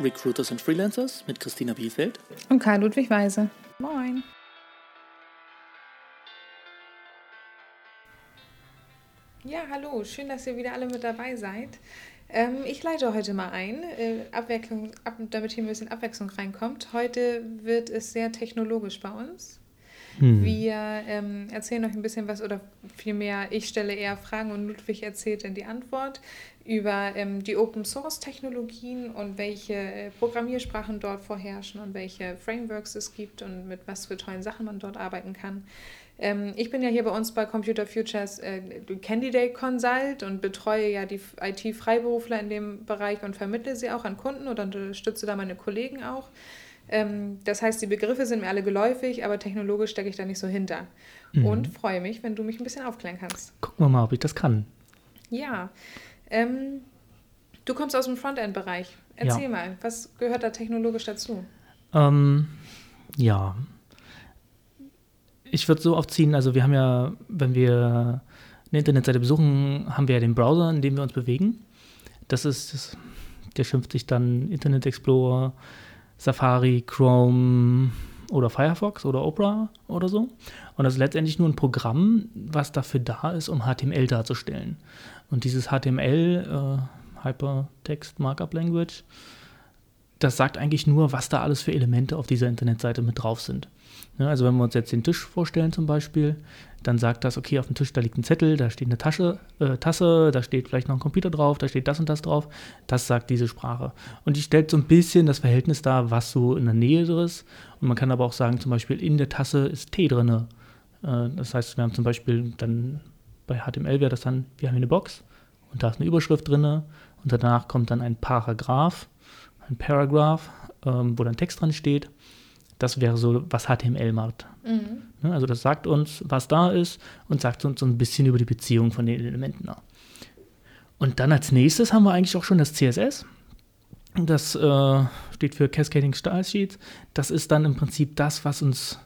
Recruiters and Freelancers mit Christina Bielfeld und Karl Ludwig Weise. Moin. Ja, hallo, schön, dass ihr wieder alle mit dabei seid. Ähm, ich leite heute mal ein, äh, Abwechslung, ab, damit hier ein bisschen Abwechslung reinkommt. Heute wird es sehr technologisch bei uns. Hm. Wir ähm, erzählen euch ein bisschen was oder vielmehr, ich stelle eher Fragen und Ludwig erzählt dann die Antwort über ähm, die Open Source Technologien und welche äh, Programmiersprachen dort vorherrschen und welche Frameworks es gibt und mit was für tollen Sachen man dort arbeiten kann. Ähm, ich bin ja hier bei uns bei Computer Futures äh, Candidate Consult und betreue ja die IT-Freiberufler in dem Bereich und vermittle sie auch an Kunden oder unterstütze da meine Kollegen auch. Ähm, das heißt, die Begriffe sind mir alle geläufig, aber technologisch stecke ich da nicht so hinter. Mhm. Und freue mich, wenn du mich ein bisschen aufklären kannst. Gucken wir mal, ob ich das kann. Ja. Ähm, du kommst aus dem Frontend-Bereich. Erzähl ja. mal, was gehört da technologisch dazu? Ähm, ja. Ich würde so aufziehen, also wir haben ja, wenn wir eine Internetseite besuchen, haben wir ja den Browser, in dem wir uns bewegen. Das ist, das, der schimpft sich dann Internet Explorer, Safari, Chrome oder Firefox oder Opera oder so. Und das ist letztendlich nur ein Programm, was dafür da ist, um HTML darzustellen. Und dieses HTML, äh, Hypertext Markup Language, das sagt eigentlich nur, was da alles für Elemente auf dieser Internetseite mit drauf sind. Ja, also wenn wir uns jetzt den Tisch vorstellen zum Beispiel, dann sagt das, okay, auf dem Tisch, da liegt ein Zettel, da steht eine Tasche, äh, Tasse, da steht vielleicht noch ein Computer drauf, da steht das und das drauf. Das sagt diese Sprache. Und die stellt so ein bisschen das Verhältnis dar, was so in der Nähe ist. Und man kann aber auch sagen, zum Beispiel in der Tasse ist Tee drin. Äh, das heißt, wir haben zum Beispiel dann bei HTML wäre das dann, wir haben hier eine Box und da ist eine Überschrift drin und danach kommt dann ein Paragraph, ein Paragraph, ähm, wo dann Text dran steht. Das wäre so, was HTML macht. Mhm. Ne, also das sagt uns, was da ist und sagt uns so ein bisschen über die Beziehung von den Elementen. Und dann als nächstes haben wir eigentlich auch schon das CSS. Das äh, steht für Cascading Style Sheets. Das ist dann im Prinzip das, was uns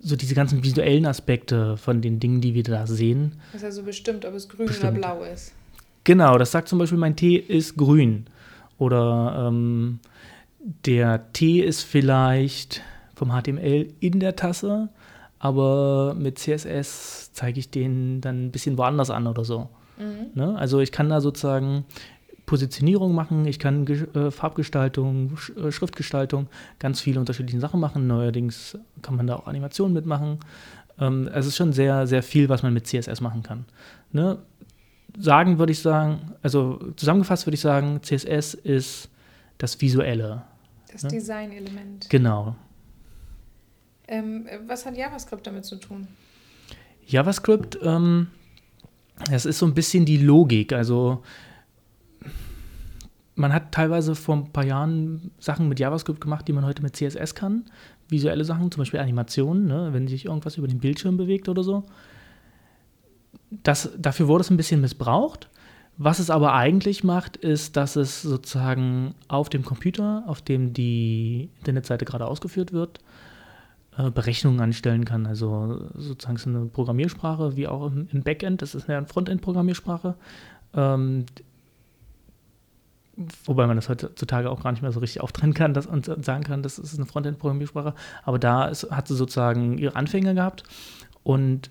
so diese ganzen visuellen Aspekte von den Dingen, die wir da sehen. Das ist also bestimmt, ob es grün bestimmt. oder blau ist. Genau, das sagt zum Beispiel, mein Tee ist grün. Oder ähm, der Tee ist vielleicht vom HTML in der Tasse, aber mit CSS zeige ich den dann ein bisschen woanders an oder so. Mhm. Ne? Also ich kann da sozusagen Positionierung machen, ich kann äh, Farbgestaltung, Sch äh, Schriftgestaltung, ganz viele unterschiedliche Sachen machen. Neuerdings kann man da auch Animationen mitmachen. Ähm, es ist schon sehr, sehr viel, was man mit CSS machen kann. Ne? Sagen würde ich sagen, also zusammengefasst würde ich sagen, CSS ist das Visuelle. Das ne? Design-Element. Genau. Ähm, was hat JavaScript damit zu tun? JavaScript, ähm, das ist so ein bisschen die Logik. Also man hat teilweise vor ein paar Jahren Sachen mit JavaScript gemacht, die man heute mit CSS kann. Visuelle Sachen, zum Beispiel Animationen, ne, wenn sich irgendwas über den Bildschirm bewegt oder so. Das, dafür wurde es ein bisschen missbraucht. Was es aber eigentlich macht, ist, dass es sozusagen auf dem Computer, auf dem die Internetseite gerade ausgeführt wird, äh, Berechnungen anstellen kann. Also sozusagen ist eine Programmiersprache, wie auch im, Backend, das ist eine Frontend-Programmiersprache. Ähm, wobei man das heutzutage auch gar nicht mehr so richtig auftrennen kann das, und sagen kann, das ist eine Frontend-Programmiersprache. Aber da ist, hat sie sozusagen ihre Anfänge gehabt und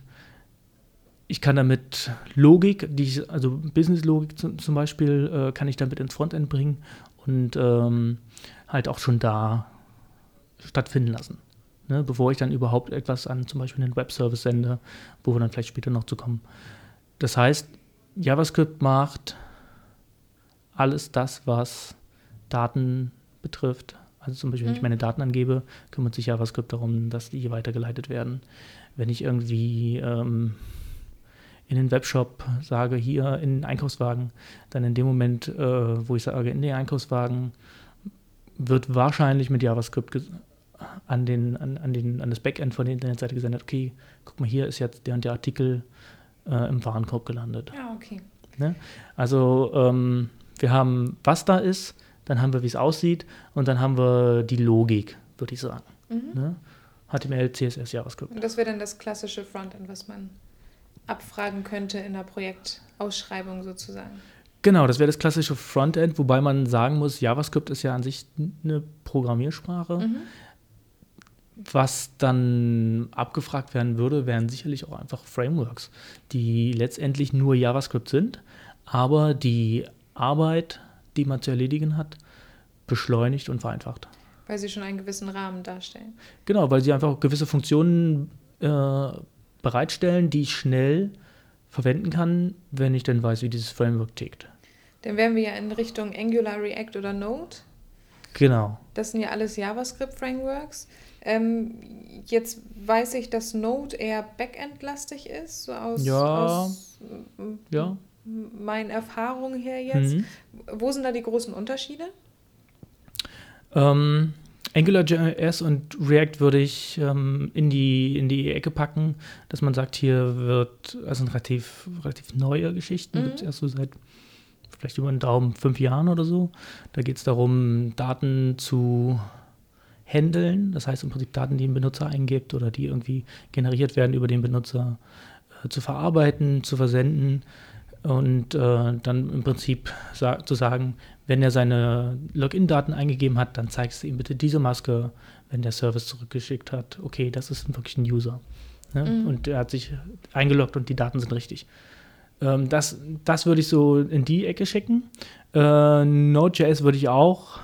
ich kann damit Logik, ich, also Business-Logik zum Beispiel, äh, kann ich damit ins Frontend bringen und ähm, halt auch schon da stattfinden lassen. Ne, bevor ich dann überhaupt etwas an zum Beispiel einen Web-Service sende, wo wir dann vielleicht später noch zu kommen. Das heißt, JavaScript macht alles das, was Daten betrifft. Also zum Beispiel, wenn ich mhm. meine Daten angebe, kümmert sich JavaScript darum, dass die weitergeleitet werden. Wenn ich irgendwie ähm, in den Webshop sage, hier in den Einkaufswagen, dann in dem Moment, äh, wo ich sage, in den Einkaufswagen, wird wahrscheinlich mit JavaScript an, den, an, an, den, an das Backend von der Internetseite gesendet, okay, guck mal, hier ist jetzt der und der Artikel äh, im Warenkorb gelandet. Ja, okay. Ne? Also ähm, wir haben, was da ist, dann haben wir, wie es aussieht und dann haben wir die Logik, würde ich sagen. Mhm. Ne? HTML, CSS, JavaScript. Und das wäre dann das klassische Frontend, was man abfragen könnte in der Projektausschreibung sozusagen. Genau, das wäre das klassische Frontend, wobei man sagen muss, JavaScript ist ja an sich eine Programmiersprache. Mhm. Was dann abgefragt werden würde, wären sicherlich auch einfach Frameworks, die letztendlich nur JavaScript sind, aber die Arbeit, die man zu erledigen hat, beschleunigt und vereinfacht. Weil sie schon einen gewissen Rahmen darstellen. Genau, weil sie einfach gewisse Funktionen äh, bereitstellen, die ich schnell verwenden kann, wenn ich dann weiß, wie dieses Framework tickt. Dann wären wir ja in Richtung Angular, React oder Node. Genau. Das sind ja alles JavaScript-Frameworks. Ähm, jetzt weiß ich, dass Node eher Backend-lastig ist, so aus, ja. aus ja. meinen Erfahrungen her jetzt. Mhm. Wo sind da die großen Unterschiede? Ähm, AngularJS und React würde ich ähm, in, die, in die Ecke packen, dass man sagt, hier wird, also relativ, relativ neue Geschichten, mhm. gibt es erst so seit vielleicht über einen Daumen fünf Jahren oder so. Da geht es darum, Daten zu handeln, das heißt im Prinzip Daten, die ein Benutzer eingibt oder die irgendwie generiert werden über den Benutzer, äh, zu verarbeiten, zu versenden und äh, dann im Prinzip sa zu sagen, wenn er seine Login-Daten eingegeben hat, dann zeigst du ihm bitte diese Maske, wenn der Service zurückgeschickt hat. Okay, das ist wirklich ein User. Ne? Mhm. Und er hat sich eingeloggt und die Daten sind richtig. Ähm, das, das würde ich so in die Ecke schicken. Äh, Node.js würde ich auch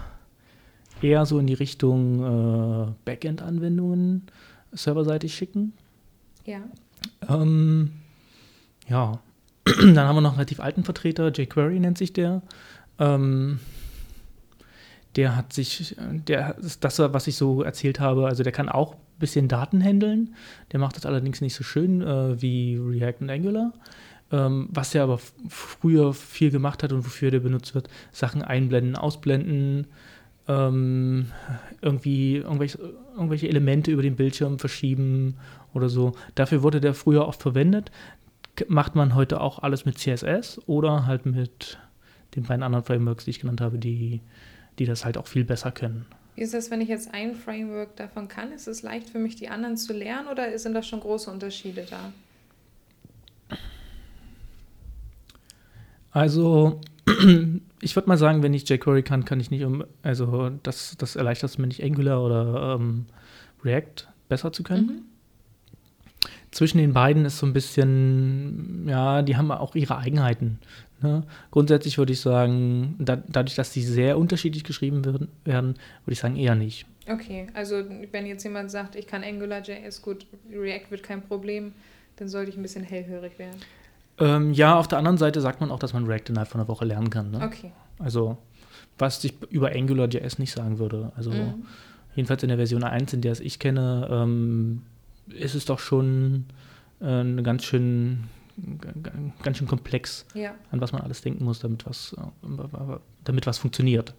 eher so in die Richtung äh, Backend-Anwendungen serverseitig schicken. Ja. Ähm, ja. Dann haben wir noch einen relativ alten Vertreter, jQuery nennt sich der. Ähm, der hat sich, der ist das, was ich so erzählt habe, also der kann auch ein bisschen Daten handeln. Der macht das allerdings nicht so schön äh, wie React und Angular. Ähm, was er aber früher viel gemacht hat und wofür der benutzt wird, Sachen einblenden, ausblenden, ähm, irgendwie irgendwelche, irgendwelche Elemente über den Bildschirm verschieben oder so. Dafür wurde der früher oft verwendet. Macht man heute auch alles mit CSS oder halt mit den beiden anderen Frameworks, die ich genannt habe, die, die das halt auch viel besser können. Wie ist das, wenn ich jetzt ein Framework davon kann? Ist es leicht für mich, die anderen zu lernen oder sind da schon große Unterschiede da? Also, ich würde mal sagen, wenn ich jQuery kann, kann ich nicht um, also das, das erleichtert es mir nicht Angular oder ähm, React besser zu können. Mhm. Zwischen den beiden ist so ein bisschen, ja, die haben auch ihre Eigenheiten. Ne? Grundsätzlich würde ich sagen, da, dadurch, dass die sehr unterschiedlich geschrieben werden, werden, würde ich sagen, eher nicht. Okay, also wenn jetzt jemand sagt, ich kann AngularJS gut, React wird kein Problem, dann sollte ich ein bisschen hellhörig werden. Ähm, ja, auf der anderen Seite sagt man auch, dass man React innerhalb von einer Woche lernen kann. Ne? Okay. Also, was ich über AngularJS nicht sagen würde. Also, mhm. jedenfalls in der Version 1, in der es ich kenne, ähm, ist es doch schon äh, ganz schön ganz schön komplex, ja. an was man alles denken muss, damit was, äh, damit was funktioniert.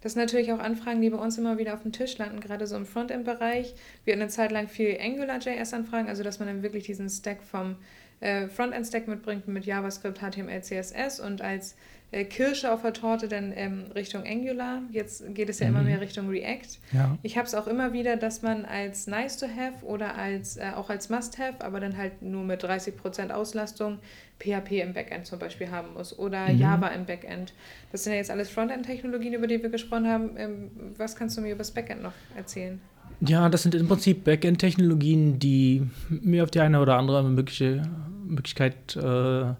Das sind natürlich auch Anfragen, die bei uns immer wieder auf dem Tisch landen, gerade so im Frontend-Bereich. Wir hatten eine Zeit lang viel Angular.js-Anfragen, also dass man dann wirklich diesen Stack vom äh, Frontend-Stack mitbringt mit JavaScript, HTML, CSS und als Kirsche auf der Torte dann ähm, Richtung Angular. Jetzt geht es ja mhm. immer mehr Richtung React. Ja. Ich habe es auch immer wieder, dass man als Nice to Have oder als, äh, auch als Must Have, aber dann halt nur mit 30% Auslastung PHP im Backend zum Beispiel haben muss oder mhm. Java im Backend. Das sind ja jetzt alles Frontend-Technologien, über die wir gesprochen haben. Ähm, was kannst du mir über das Backend noch erzählen? Ja, das sind im Prinzip Backend-Technologien, die mir auf die eine oder andere mögliche Möglichkeit äh,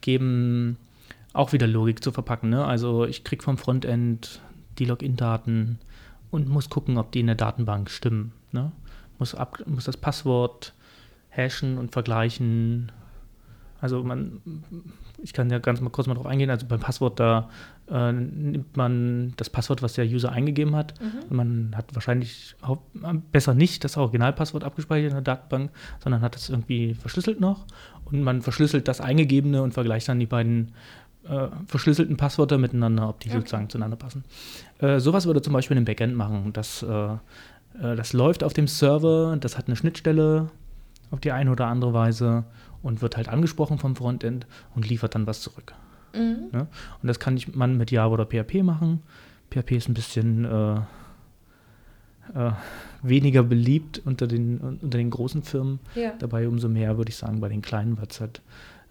geben, auch wieder Logik zu verpacken. Ne? Also ich kriege vom Frontend die Login-Daten und muss gucken, ob die in der Datenbank stimmen. Ne? Muss, ab, muss das Passwort hashen und vergleichen. Also man, ich kann ja ganz mal kurz mal drauf eingehen. Also beim Passwort, da äh, nimmt man das Passwort, was der User eingegeben hat. Mhm. Und man hat wahrscheinlich auch, besser nicht das Originalpasswort abgespeichert in der Datenbank, sondern hat das irgendwie verschlüsselt noch. Und man verschlüsselt das Eingegebene und vergleicht dann die beiden äh, verschlüsselten Passwörter miteinander, ob die okay. sozusagen zueinander passen. Äh, sowas würde zum Beispiel ein Backend machen. Das, äh, äh, das läuft auf dem Server, das hat eine Schnittstelle auf die eine oder andere Weise und wird halt angesprochen vom Frontend und liefert dann was zurück. Mhm. Ja? Und das kann ich, man mit Java oder PHP machen. PHP ist ein bisschen äh, äh, weniger beliebt unter den, unter den großen Firmen. Ja. Dabei umso mehr, würde ich sagen, bei den kleinen, weil es halt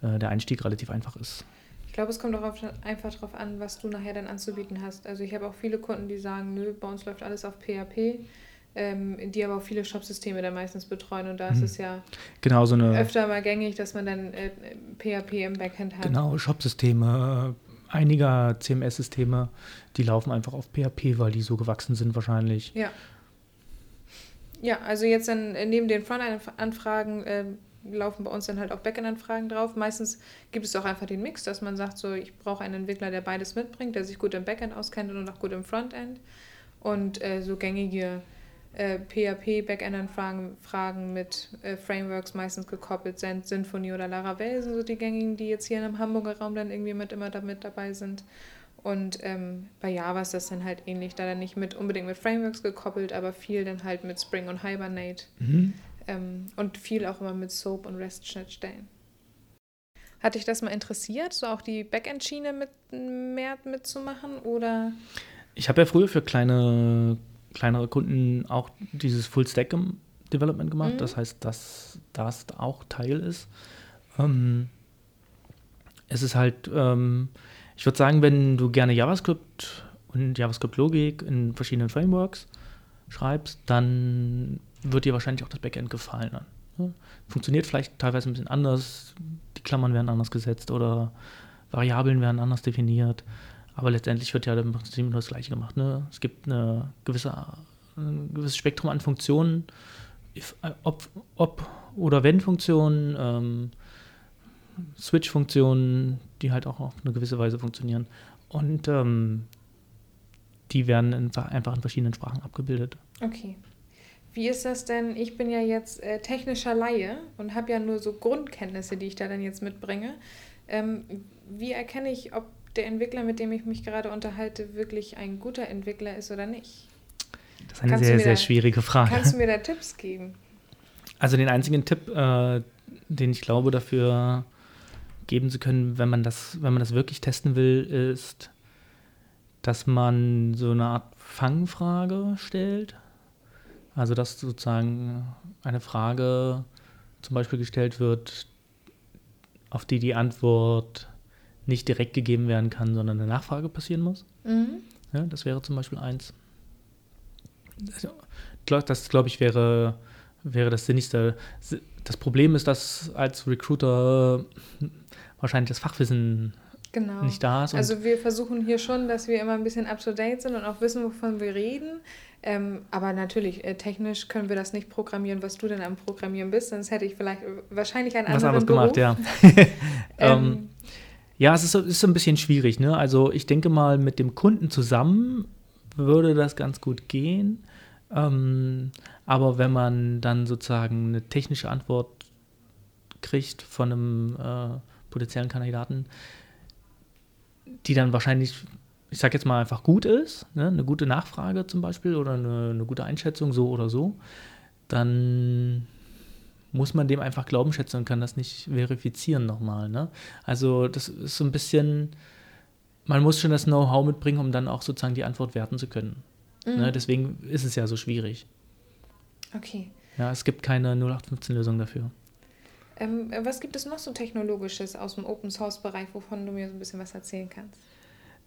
der Einstieg relativ einfach ist glaube, es kommt auch einfach darauf an, was du nachher dann anzubieten hast. Also ich habe auch viele Kunden, die sagen, nö, bei uns läuft alles auf PHP, ähm, die aber auch viele Shop-Systeme dann meistens betreuen und da mhm. ist es ja genau, so eine, öfter mal gängig, dass man dann äh, PHP im Backend hat. Genau, Shop-Systeme, einiger CMS-Systeme, die laufen einfach auf PHP, weil die so gewachsen sind wahrscheinlich. Ja. Ja, also jetzt dann neben den Frontend-Anfragen äh, laufen bei uns dann halt auch Backend-Anfragen drauf. Meistens gibt es auch einfach den Mix, dass man sagt, so ich brauche einen Entwickler, der beides mitbringt, der sich gut im Backend auskennt und auch gut im Frontend. Und äh, so gängige äh, PHP-Backend-Anfragen Fragen mit äh, Frameworks meistens gekoppelt sind. Symfony oder Laravel sind so die gängigen, die jetzt hier im Hamburger Raum dann irgendwie mit immer damit dabei sind. Und ähm, bei Java ist das dann halt ähnlich, da dann nicht mit unbedingt mit Frameworks gekoppelt, aber viel dann halt mit Spring und Hibernate. Mhm. Ähm, und viel auch immer mit Soap und REST-Schnittstellen. Hat dich das mal interessiert, so auch die Backend-Schiene mit, mehr mitzumachen? Oder? Ich habe ja früher für kleine kleinere Kunden auch dieses Full-Stack-Development gemacht. Mhm. Das heißt, dass das auch Teil ist. Ähm, es ist halt, ähm, ich würde sagen, wenn du gerne JavaScript und JavaScript-Logik in verschiedenen Frameworks schreibst, dann wird dir wahrscheinlich auch das Backend gefallen. Ne? Funktioniert vielleicht teilweise ein bisschen anders, die Klammern werden anders gesetzt oder Variablen werden anders definiert. Aber letztendlich wird ja im Prinzip nur das Gleiche gemacht. Ne? Es gibt eine gewisse, ein gewisses Spektrum an Funktionen, if, äh, ob, ob oder wenn Funktionen, ähm, Switch-Funktionen, die halt auch auf eine gewisse Weise funktionieren. Und ähm, die werden in, einfach in verschiedenen Sprachen abgebildet. Okay. Wie ist das denn? Ich bin ja jetzt äh, technischer Laie und habe ja nur so Grundkenntnisse, die ich da dann jetzt mitbringe. Ähm, wie erkenne ich, ob der Entwickler, mit dem ich mich gerade unterhalte, wirklich ein guter Entwickler ist oder nicht? Das ist eine kannst sehr, sehr da, schwierige Frage. Kannst du mir da Tipps geben? Also den einzigen Tipp, äh, den ich glaube dafür geben zu können, wenn man das, wenn man das wirklich testen will, ist, dass man so eine Art Fangfrage stellt. Also dass sozusagen eine Frage zum Beispiel gestellt wird, auf die die Antwort nicht direkt gegeben werden kann, sondern eine Nachfrage passieren muss. Mhm. Ja, das wäre zum Beispiel eins. Das, das glaube ich, wäre, wäre das Sinnigste. Das Problem ist, dass als Recruiter wahrscheinlich das Fachwissen genau. nicht da ist. Also wir versuchen hier schon, dass wir immer ein bisschen up-to-date sind und auch wissen, wovon wir reden. Ähm, aber natürlich, äh, technisch können wir das nicht programmieren, was du denn am Programmieren bist, sonst hätte ich vielleicht wahrscheinlich einen Was anderen Beruf. gemacht, ja. ähm, ähm ja, es ist, ist so ein bisschen schwierig. Ne? Also ich denke mal, mit dem Kunden zusammen würde das ganz gut gehen. Ähm, aber wenn man dann sozusagen eine technische Antwort kriegt von einem äh, potenziellen Kandidaten, die dann wahrscheinlich, ich sage jetzt mal einfach gut ist, ne? eine gute Nachfrage zum Beispiel oder eine, eine gute Einschätzung so oder so, dann muss man dem einfach Glauben schätzen und kann das nicht verifizieren nochmal. Ne? Also das ist so ein bisschen, man muss schon das Know-how mitbringen, um dann auch sozusagen die Antwort werten zu können. Ne? Mhm. Ne? Deswegen ist es ja so schwierig. Okay. Ja, es gibt keine 0815-Lösung dafür. Ähm, was gibt es noch so Technologisches aus dem Open-Source-Bereich, wovon du mir so ein bisschen was erzählen kannst?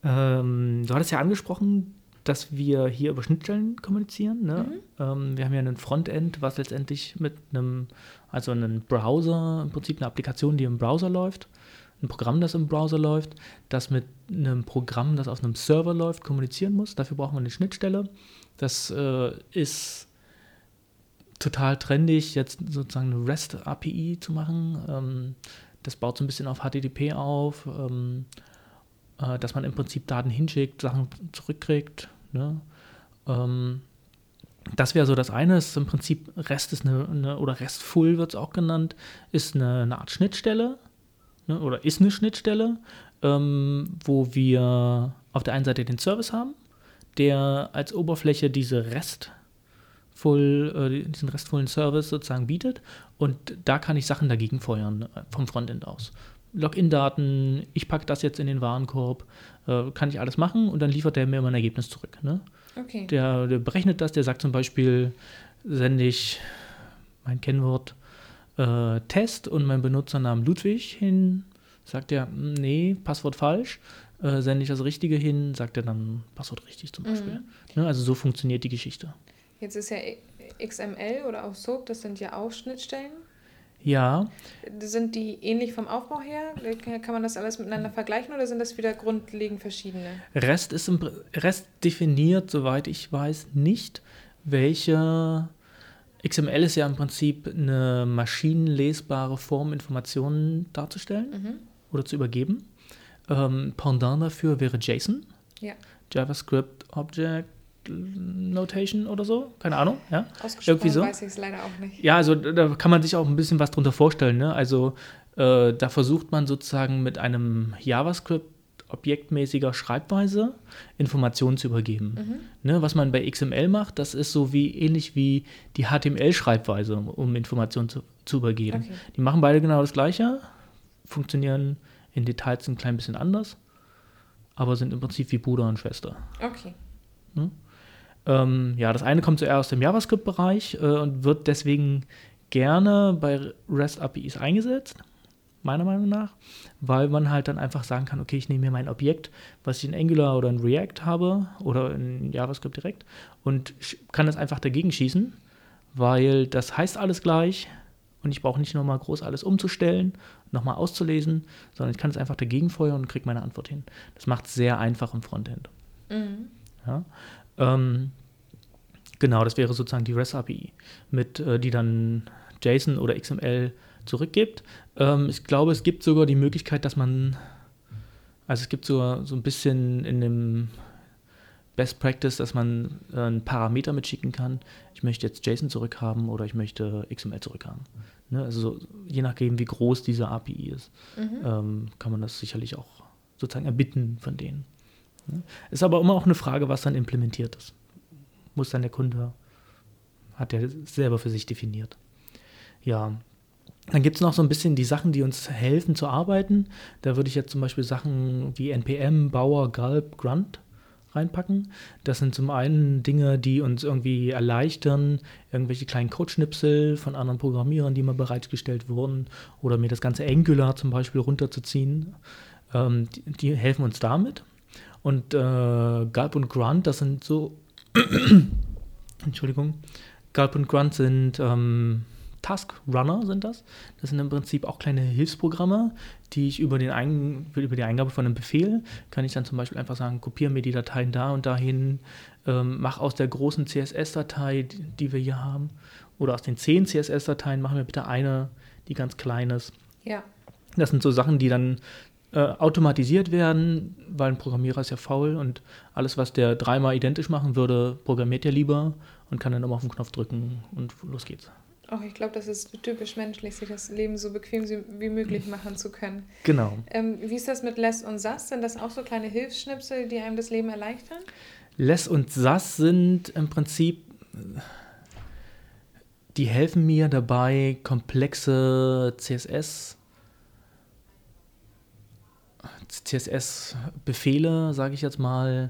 Ähm, du hattest ja angesprochen, dass wir hier über Schnittstellen kommunizieren. Ne? Mhm. Ähm, wir haben ja ein Frontend, was letztendlich mit einem, also einen Browser, im Prinzip eine Applikation, die im Browser läuft, ein Programm, das im Browser läuft, das mit einem Programm, das aus einem Server läuft, kommunizieren muss. Dafür brauchen wir eine Schnittstelle. Das äh, ist total trendig, jetzt sozusagen eine REST-API zu machen. Ähm, das baut so ein bisschen auf HTTP auf, ähm, äh, dass man im Prinzip Daten hinschickt, Sachen zurückkriegt. Ne? Ähm, das wäre so das eine, ist im Prinzip Rest ist eine, eine oder RESTful wird es auch genannt, ist eine, eine Art Schnittstelle ne, oder ist eine Schnittstelle, ähm, wo wir auf der einen Seite den Service haben, der als Oberfläche diese RESTful, äh, diesen restvollen Service sozusagen bietet und da kann ich Sachen dagegen feuern äh, vom Frontend aus. Login-Daten, ich packe das jetzt in den Warenkorb, äh, kann ich alles machen und dann liefert der mir immer ein Ergebnis zurück. Ne? Okay. Der, der, berechnet das, der sagt zum Beispiel, sende ich mein Kennwort äh, Test und mein Benutzernamen Ludwig hin, Sagt er, "Hm, nee, Passwort falsch. Äh, sende ich das Richtige hin, sagt er dann Passwort richtig zum Beispiel. Ne, also so funktioniert die Geschichte. Jetzt ist ja XML oder auch SOAP, das sind ja auch Schnittstellen. Ja, Sind die ähnlich vom Aufbau her? Kann man das alles miteinander vergleichen oder sind das wieder grundlegend verschiedene? Rest ist im, Rest definiert, soweit ich weiß, nicht, welche XML ist ja im Prinzip eine maschinenlesbare Form, Informationen darzustellen Mhm. oder zu übergeben. Ähm, Pendant dafür wäre JSON, Ja, JavaScript Object Notation oder so, keine Ahnung, ja. Irgendwie so. weiß ich es leider auch nicht. Ja, also da kann man sich auch ein bisschen was drunter vorstellen. Ne? Also äh, da versucht man sozusagen mit einem JavaScript objektmäßiger Schreibweise Informationen zu übergeben. Mhm. Ne? Was man bei XML macht, das ist so wie ähnlich wie die HTML-Schreibweise, um, Informationen zu, zu übergeben. Okay. Die machen beide genau das Gleiche, funktionieren in Details ein klein bisschen anders, aber sind im Prinzip wie Bruder und Schwester. Okay. Ähm, ja, das eine kommt zuerst aus dem JavaScript-Bereich äh, und wird deswegen gerne bei REST-APIs eingesetzt, meiner Meinung nach, weil man halt dann einfach sagen kann, okay, ich nehme mir mein Objekt, was ich in Angular oder in React habe oder in JavaScript direkt und kann das einfach dagegen schießen, weil das heißt alles gleich und ich brauche nicht nochmal groß alles umzustellen, nochmal auszulesen, sondern ich kann es einfach dagegen feuern und kriege meine Antwort hin. Das macht es sehr einfach im Frontend. Mhm. Ja? Ähm, genau, das wäre sozusagen die REST API, mit, äh, die dann JSON oder XML zurückgibt. Ähm, ich glaube, es gibt sogar die Möglichkeit, dass man, also es gibt sogar so ein bisschen in dem Best Practice, dass man äh, einen Parameter mitschicken kann. Ich möchte jetzt JSON zurückhaben oder ich möchte XML zurückhaben. Ne? Also so, je nachdem, wie groß diese API ist, Mhm. ähm, kann man das sicherlich auch sozusagen erbitten von denen. Ne? Ist aber immer auch eine Frage, was dann implementiert ist. Muss dann der Kunde, hat er selber für sich definiert. Ja, dann gibt es noch so ein bisschen die Sachen, die uns helfen zu arbeiten. Da würde ich jetzt zum Beispiel Sachen wie NPM, Bauer, Gulp, Grunt reinpacken. Das sind zum einen Dinge, die uns irgendwie erleichtern, irgendwelche kleinen Codeschnipsel von anderen Programmierern, die mal bereitgestellt wurden, oder mir das ganze Angular zum Beispiel runterzuziehen. Ähm, die, die helfen uns damit. Und äh, Gulp und Grunt, das sind so, Entschuldigung, Gulp und Grunt sind ähm, Task Runner sind das. Das sind im Prinzip auch kleine Hilfsprogramme, die ich über, den Ein über die Eingabe von einem Befehl, kann ich dann zum Beispiel einfach sagen, kopiere mir die Dateien da und dahin, ähm, mach aus der großen CSS-Datei, die, die wir hier haben, oder aus den zehn CSS-Dateien, machen wir bitte eine, die ganz klein ist. Ja. Das sind so Sachen, die dann äh, automatisiert werden, weil ein Programmierer ist ja faul und alles, was der dreimal identisch machen würde, programmiert er lieber und kann dann immer auf den Knopf drücken und los geht's. Auch ich glaube, das ist typisch menschlich, sich das Leben so bequem wie möglich machen zu können. Genau. Ähm, wie ist das mit Less und Sass? Sind das auch so kleine Hilfsschnipsel, die einem das Leben erleichtern? Less und Sass sind im Prinzip, die helfen mir dabei, komplexe CSS, CSS-Befehle, sage ich jetzt mal,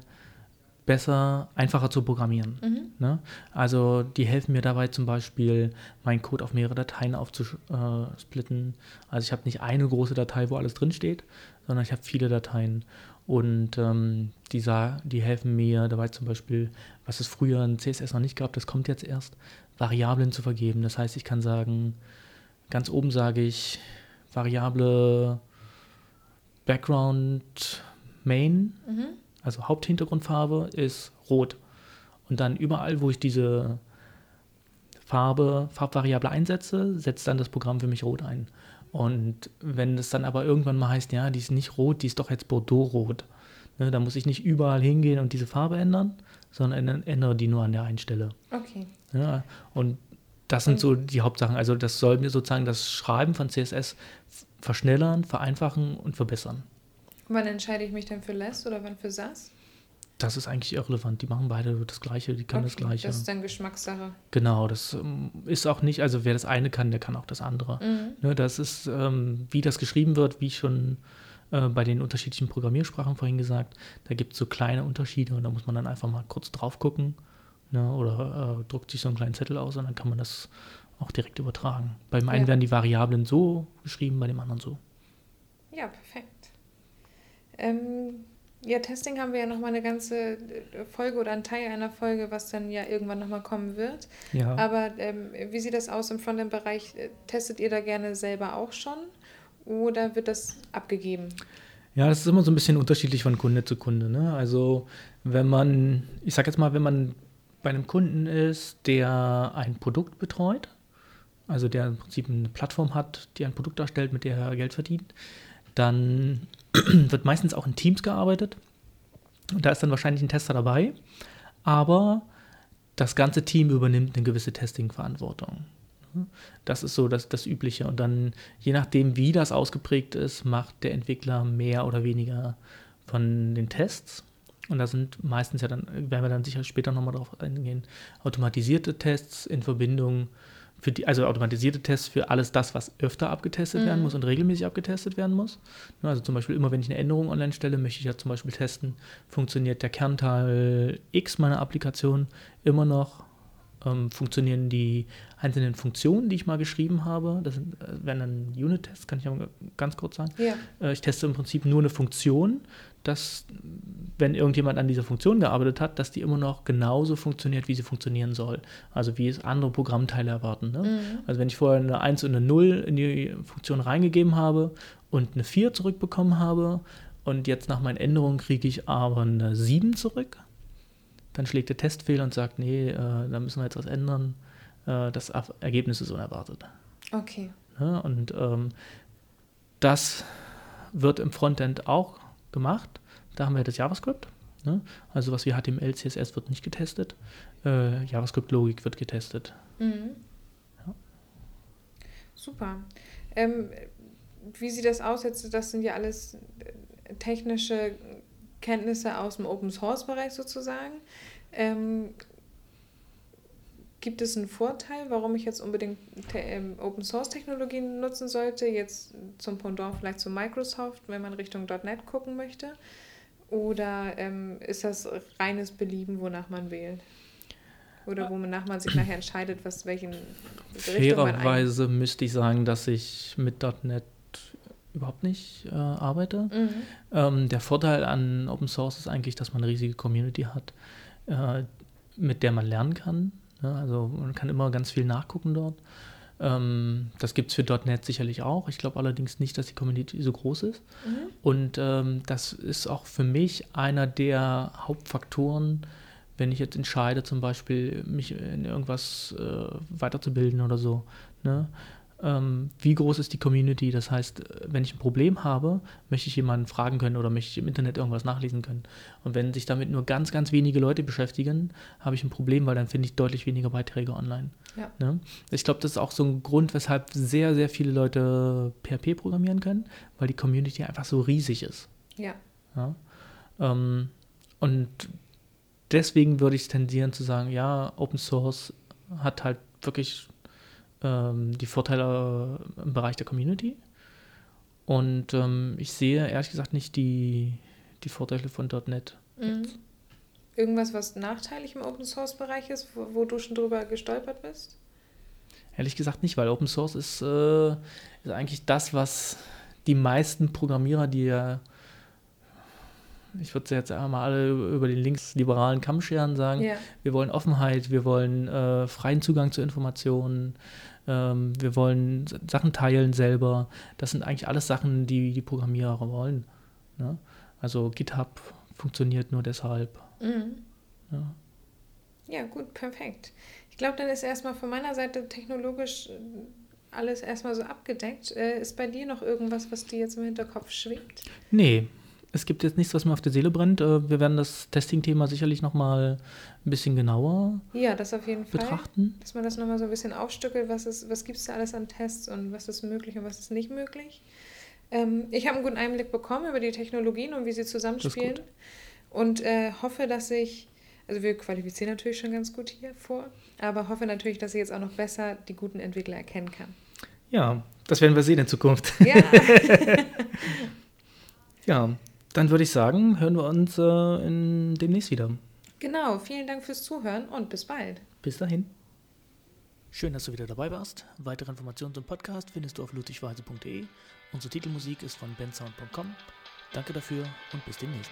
besser, einfacher zu programmieren. Mhm. Ne? Also die helfen mir dabei zum Beispiel, meinen Code auf mehrere Dateien aufzusplitten. Also ich habe nicht eine große Datei, wo alles drinsteht, sondern ich habe viele Dateien. Und ähm, die, die helfen mir dabei zum Beispiel, was es früher in CSS noch nicht gab, das kommt jetzt erst, Variablen zu vergeben. Das heißt, ich kann sagen, ganz oben sage ich Variable Background Main Mhm. also Haupthintergrundfarbe ist rot. Und dann überall, wo ich diese Farbe, Farbvariable einsetze, setzt dann das Programm für mich rot ein. Und wenn es dann aber irgendwann mal heißt, ja, die ist nicht rot, die ist doch jetzt Bordeaux-rot, ne, dann muss ich nicht überall hingehen und diese Farbe ändern, sondern ändere die nur an der einen Stelle. Okay. Ja, und das sind so die Hauptsachen. Also das soll mir sozusagen das Schreiben von CSS verschnellern, vereinfachen und verbessern. Wann entscheide ich mich denn für Less oder wann für Sass? Das ist eigentlich irrelevant. Die machen beide das Gleiche, die können das Okay, Gleiche. Das ist dann Geschmackssache. Genau, das ähm, ist auch nicht, also wer das eine kann, der kann auch das andere. Mhm. Ne, das ist, ähm, wie das geschrieben wird, wie schon äh, bei den unterschiedlichen Programmiersprachen vorhin gesagt, da gibt es so kleine Unterschiede und da muss man dann einfach mal kurz drauf gucken ne, oder äh, druckt sich so einen kleinen Zettel aus und dann kann man das auch direkt übertragen. Beim einen Ja. werden die Variablen so geschrieben, bei dem anderen so. Ja, perfekt. Ähm, ja, Testing haben wir ja nochmal eine ganze äh, Folge oder ein Teil einer Folge, was dann ja irgendwann nochmal kommen wird. Ja. Aber ähm, wie sieht das aus im Frontend-Bereich? Testet ihr da gerne selber auch schon oder wird das abgegeben? Ja, das ist immer so ein bisschen unterschiedlich von Kunde zu Kunde. Ne? Also wenn man, ich sag jetzt mal, wenn man bei einem Kunden ist, der ein Produkt betreut, also der im Prinzip eine Plattform hat, die ein Produkt darstellt, mit der er Geld verdient, dann wird meistens auch in Teams gearbeitet. Und da ist dann wahrscheinlich ein Tester dabei. Aber das ganze Team übernimmt eine gewisse Testing-Verantwortung. Das ist so das, das Übliche. Und dann, je nachdem, wie das ausgeprägt ist, macht der Entwickler mehr oder weniger von den Tests. Und da sind meistens ja dann, werden wir dann sicher später nochmal drauf eingehen, automatisierte Tests in Verbindung für die, also automatisierte Tests für alles das, was öfter abgetestet mhm. werden muss und regelmäßig abgetestet werden muss. Also zum Beispiel immer, wenn ich eine Änderung online stelle, möchte ich ja zum Beispiel testen, funktioniert der Kernteil X meiner Applikation immer noch, ähm, funktionieren die einzelnen Funktionen, die ich mal geschrieben habe. Das sind, äh, werden dann Unit-Tests, kann ich mal ganz kurz sagen. Ja. Äh, ich teste im Prinzip nur eine Funktion, dass, wenn irgendjemand an dieser Funktion gearbeitet hat, dass die immer noch genauso funktioniert, wie sie funktionieren soll. Also wie es andere Programmteile erwarten. Ne? Mhm. Also wenn ich vorher eine 1 und eine 0 in die Funktion reingegeben habe und eine 4 zurückbekommen habe und jetzt nach meinen Änderungen kriege ich aber eine 7 zurück, dann schlägt der Testfehler und sagt, nee, äh, da müssen wir jetzt was ändern. Äh, das Ergebnis ist unerwartet. Okay. Ja, und ähm, das wird im Frontend auch gemacht. Da haben wir das JavaScript. Ne? Also was wie HTML, CSS wird nicht getestet. Äh, JavaScript-Logik wird getestet. Mhm. Ja. Super. Ähm, wie sieht das aus jetzt? Das sind ja alles technische Kenntnisse aus dem Open Source Bereich sozusagen. Ähm, gibt es einen Vorteil, warum ich jetzt unbedingt ähm, Open Source Technologien nutzen sollte? Jetzt zum Pendant vielleicht zu Microsoft, wenn man Richtung .NET gucken möchte? Oder ähm, ist das reines Belieben, wonach man wählt? Oder wonach man sich nachher entscheidet, was welchen Fairerweise müsste ich sagen, dass ich mit .NET überhaupt nicht äh, arbeite. Mhm. Ähm, der Vorteil an Open Source ist eigentlich, dass man eine riesige Community hat, äh, mit der man lernen kann. Ja, also man kann immer ganz viel nachgucken dort. Ähm, das gibt es für .NET sicherlich auch. Ich glaube allerdings nicht, dass die Community so groß ist. Mhm. Und ähm, das ist auch für mich einer der Hauptfaktoren, wenn ich jetzt entscheide, zum Beispiel mich in irgendwas äh, weiterzubilden oder so. Ne? Ähm, wie groß ist die Community. Das heißt, wenn ich ein Problem habe, möchte ich jemanden fragen können oder möchte ich im Internet irgendwas nachlesen können. Und wenn sich damit nur ganz, ganz wenige Leute beschäftigen, habe ich ein Problem, weil dann finde ich deutlich weniger Beiträge online. Ja. Ne? Ich glaube, das ist auch so ein Grund, weshalb sehr, sehr viele Leute PHP programmieren können, weil die Community einfach so riesig ist. Ja. ja? Ähm, und deswegen würde ich tendieren zu sagen, ja, Open Source hat halt wirklich ähm, die Vorteile im Bereich der Community. Und ähm, ich sehe ehrlich gesagt nicht die, die Vorteile von .NET. Mhm. Irgendwas, was nachteilig im Open Source Bereich ist, wo, wo, du schon drüber gestolpert bist? Ehrlich gesagt nicht, weil Open Source ist, äh, ist eigentlich das, was die meisten Programmierer, die ja ich würde jetzt einmal alle über den linksliberalen Kamm scheren sagen, ja. wir wollen Offenheit, wir wollen äh, freien Zugang zu Informationen, ähm, wir wollen Sachen teilen selber. Das sind eigentlich alles Sachen, die die Programmierer wollen. Ne? Also GitHub funktioniert nur deshalb. Mhm. Ja. ja, gut, perfekt. Ich glaube, dann ist erstmal von meiner Seite technologisch äh, alles erstmal so abgedeckt. Äh, ist bei dir noch irgendwas, was dir jetzt im Hinterkopf schwebt? Nee, es gibt jetzt nichts, was mir auf der Seele brennt. Äh, wir werden das Testing-Thema sicherlich nochmal ein bisschen genauer ja, das auf jeden betrachten. Fall. Dass man das nochmal so ein bisschen aufstückelt, was, was gibt es da alles an Tests und was ist möglich und was ist nicht möglich. Ähm, ich habe einen guten Einblick bekommen über die Technologien und wie sie zusammenspielen. Und äh, hoffe, dass ich, also wir qualifizieren natürlich schon ganz gut hier vor, aber hoffe natürlich, dass ich jetzt auch noch besser die guten Entwickler erkennen kann. Ja, das werden wir sehen in Zukunft. Ja. ja, dann würde ich sagen, hören wir uns äh, in, demnächst wieder. Genau, vielen Dank fürs Zuhören und bis bald. Bis dahin. Schön, dass du wieder dabei warst. Weitere Informationen zum Podcast findest du auf ludwigweise.de. Unsere Titelmusik ist von bensound.com. Danke dafür und bis demnächst.